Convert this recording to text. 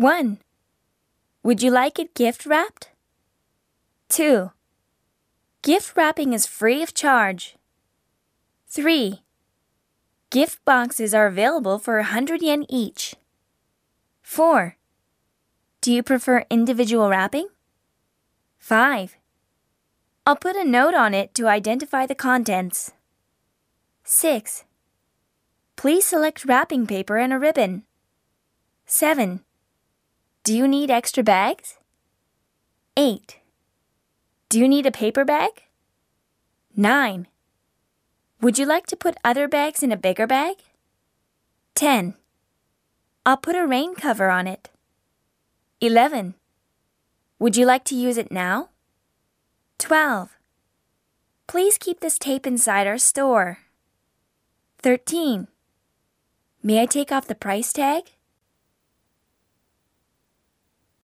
1. Would you like it gift wrapped? 2. Gift wrapping is free of charge. 3. Gift boxes are available for 100 yen each. 4. Do you prefer individual wrapping? 5. I'll put a note on it to identify the contents. 6. Please select wrapping paper and a ribbon. 7. Do you need extra bags? 8. Do you need a paper bag? 9. Would you like to put other bags in a bigger bag? 10. I'll put a rain cover on it. 11. Would you like to use it now? 12. Please keep this tape inside our store. 13. May I take off the price tag?